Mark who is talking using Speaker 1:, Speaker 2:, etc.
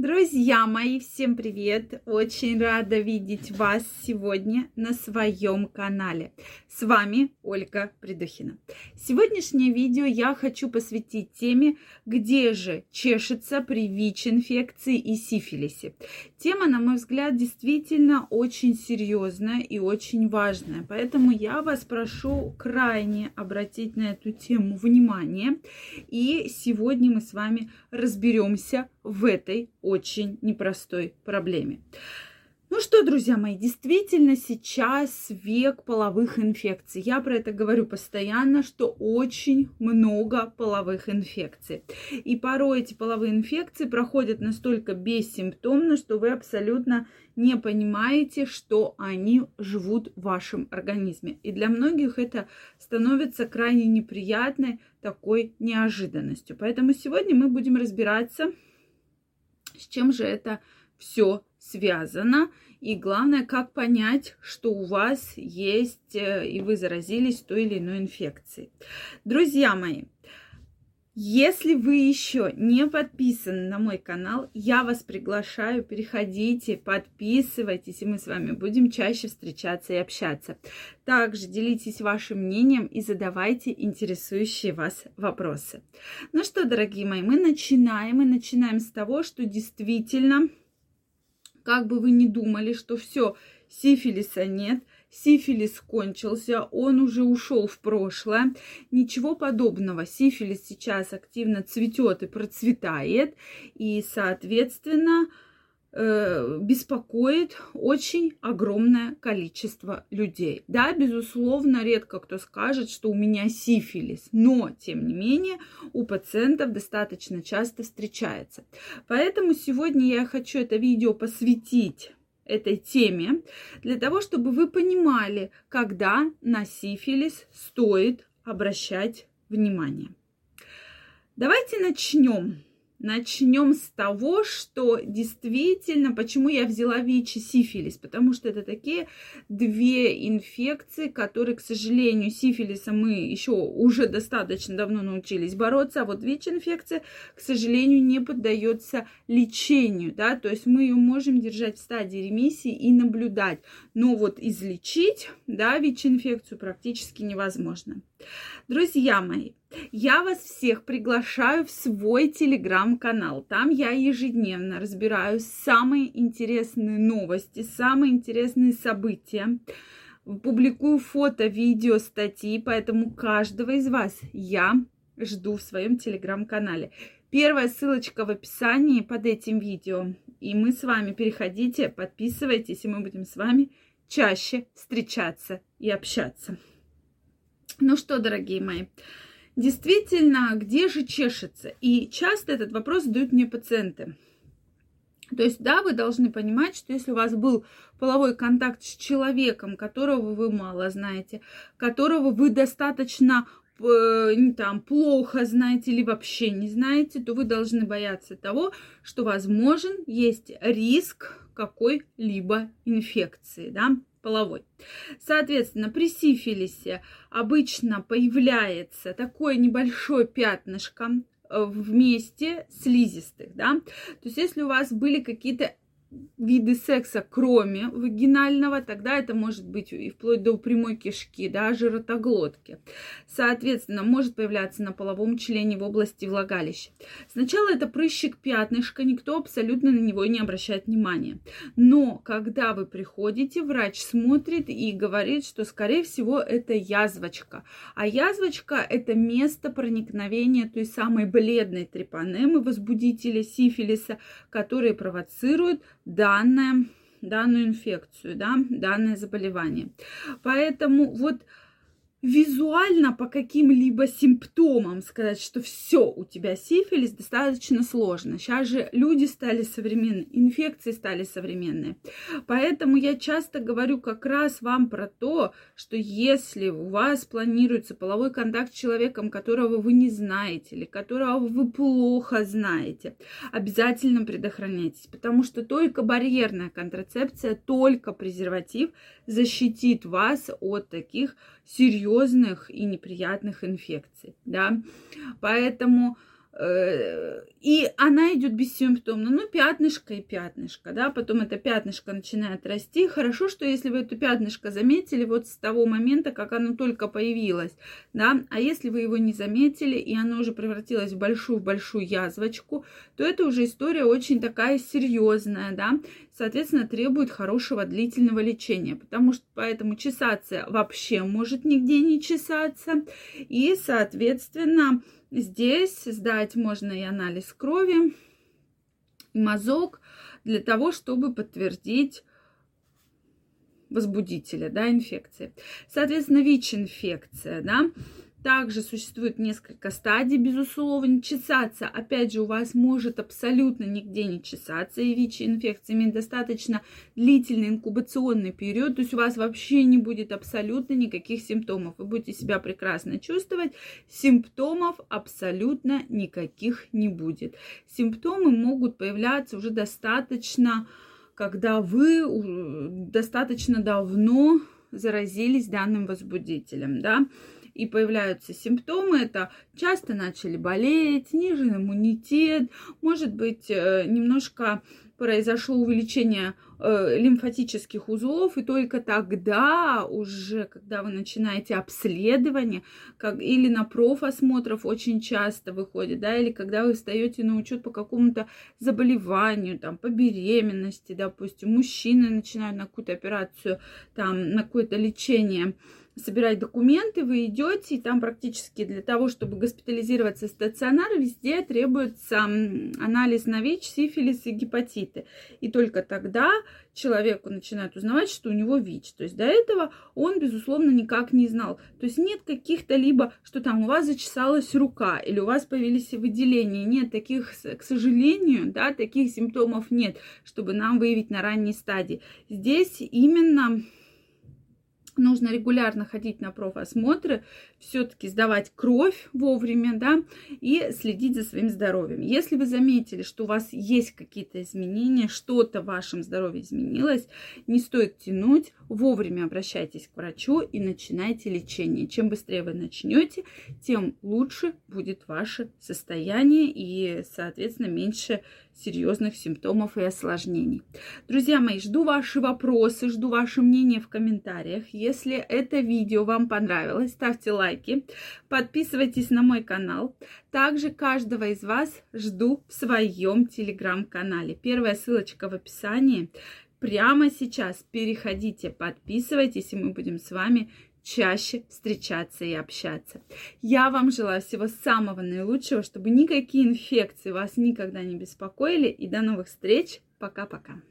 Speaker 1: Друзья мои, всем привет! Очень рада видеть вас сегодня на своем канале. С вами Ольга Придухина. Сегодняшнее видео я хочу посвятить теме, где же чешется при ВИЧ-инфекции и сифилисе. Тема, на мой взгляд, действительно очень серьезная и очень важная. Поэтому я вас прошу крайне обратить на эту тему внимание. И сегодня мы с вами разберемся в этой очень непростой проблеме. Ну что, друзья мои, действительно сейчас век половых инфекций. Я про это говорю постоянно, что очень много половых инфекций. И порой эти половые инфекции проходят настолько бессимптомно, что вы абсолютно не понимаете, что они живут в вашем организме. И для многих это становится крайне неприятной такой неожиданностью. Поэтому сегодня мы будем разбираться, с чем же это все связано. И главное, как понять, что у вас есть э, и вы заразились той или иной инфекцией. Друзья мои, если вы еще не подписаны на мой канал, я вас приглашаю, переходите, подписывайтесь, и мы с вами будем чаще встречаться и общаться. Также делитесь вашим мнением и задавайте интересующие вас вопросы. Ну что, дорогие мои, мы начинаем. Мы начинаем с того, что действительно как бы вы ни думали, что все, сифилиса нет, сифилис кончился, он уже ушел в прошлое. Ничего подобного. Сифилис сейчас активно цветет и процветает. И, соответственно, э, беспокоит очень огромное количество людей. Да, безусловно, редко кто скажет, что у меня сифилис, но, тем не менее, у пациентов достаточно часто встречается. Поэтому сегодня я хочу это видео посвятить этой теме, для того, чтобы вы понимали, когда на сифилис стоит обращать внимание. Давайте начнем Начнем с того, что действительно, почему я взяла ВИЧ и сифилис, потому что это такие две инфекции, которые, к сожалению, сифилиса мы еще уже достаточно давно научились бороться, а вот ВИЧ-инфекция, к сожалению, не поддается лечению, да, то есть мы ее можем держать в стадии ремиссии и наблюдать, но вот излечить, да, ВИЧ-инфекцию практически невозможно. Друзья мои, я вас всех приглашаю в свой телеграм-канал. Там я ежедневно разбираю самые интересные новости, самые интересные события. Публикую фото, видео, статьи, поэтому каждого из вас я жду в своем телеграм-канале. Первая ссылочка в описании под этим видео. И мы с вами переходите, подписывайтесь, и мы будем с вами чаще встречаться и общаться. Ну что, дорогие мои, действительно, где же чешется? И часто этот вопрос задают мне пациенты. То есть, да, вы должны понимать, что если у вас был половой контакт с человеком, которого вы мало знаете, которого вы достаточно э, там плохо знаете или вообще не знаете, то вы должны бояться того, что возможен есть риск какой-либо инфекции, да половой. Соответственно, при сифилисе обычно появляется такое небольшое пятнышко э, вместе слизистых, да. То есть, если у вас были какие-то виды секса, кроме вагинального, тогда это может быть и вплоть до прямой кишки, да, жиротоглотки. Соответственно, может появляться на половом члене в области влагалища. Сначала это прыщик пятнышко, никто абсолютно на него не обращает внимания. Но когда вы приходите, врач смотрит и говорит, что, скорее всего, это язвочка. А язвочка – это место проникновения той самой бледной трепанемы, возбудителя сифилиса, которые провоцируют данное, данную инфекцию, да, данное заболевание. Поэтому вот визуально по каким-либо симптомам сказать, что все, у тебя сифилис, достаточно сложно. Сейчас же люди стали современные, инфекции стали современные. Поэтому я часто говорю как раз вам про то, что если у вас планируется половой контакт с человеком, которого вы не знаете или которого вы плохо знаете, обязательно предохраняйтесь, потому что только барьерная контрацепция, только презерватив защитит вас от таких серьезных и неприятных инфекций, да. Поэтому и она идет бессимптомно, ну, пятнышко и пятнышко, да, потом это пятнышко начинает расти. Хорошо, что если вы это пятнышко заметили вот с того момента, как оно только появилось, да, а если вы его не заметили, и оно уже превратилось в большую-большую язвочку, то это уже история очень такая серьезная, да, соответственно, требует хорошего длительного лечения, потому что поэтому чесаться вообще может нигде не чесаться, и, соответственно, Здесь сдать можно и анализ крови, и мазок для того, чтобы подтвердить возбудителя, да, инфекции. Соответственно, ВИЧ-инфекция, да, также существует несколько стадий, безусловно. Чесаться, опять же, у вас может абсолютно нигде не чесаться. И ВИЧ-инфекция достаточно длительный инкубационный период. То есть у вас вообще не будет абсолютно никаких симптомов. Вы будете себя прекрасно чувствовать. Симптомов абсолютно никаких не будет. Симптомы могут появляться уже достаточно, когда вы достаточно давно заразились данным возбудителем, да и появляются симптомы, это часто начали болеть, снижен иммунитет, может быть, э, немножко произошло увеличение э, лимфатических узлов, и только тогда уже, когда вы начинаете обследование, как, или на профосмотров очень часто выходит, да, или когда вы встаете на учет по какому-то заболеванию, там, по беременности, допустим, мужчины начинают на какую-то операцию, там, на какое-то лечение, собирать документы, вы идете, и там практически для того, чтобы госпитализироваться в стационар, везде требуется анализ на ВИЧ, сифилис и гепатиты. И только тогда человеку начинают узнавать, что у него ВИЧ. То есть до этого он, безусловно, никак не знал. То есть нет каких-то либо, что там у вас зачесалась рука или у вас появились выделения. Нет таких, к сожалению, да, таких симптомов нет, чтобы нам выявить на ранней стадии. Здесь именно нужно регулярно ходить на профосмотры, все-таки сдавать кровь вовремя, да, и следить за своим здоровьем. Если вы заметили, что у вас есть какие-то изменения, что-то в вашем здоровье изменилось, не стоит тянуть, вовремя обращайтесь к врачу и начинайте лечение. Чем быстрее вы начнете, тем лучше будет ваше состояние и, соответственно, меньше серьезных симптомов и осложнений. Друзья мои, жду ваши вопросы, жду ваше мнение в комментариях. Если это видео вам понравилось, ставьте лайки, подписывайтесь на мой канал. Также каждого из вас жду в своем телеграм-канале. Первая ссылочка в описании. Прямо сейчас переходите, подписывайтесь, и мы будем с вами чаще встречаться и общаться. Я вам желаю всего самого наилучшего, чтобы никакие инфекции вас никогда не беспокоили. И до новых встреч. Пока-пока.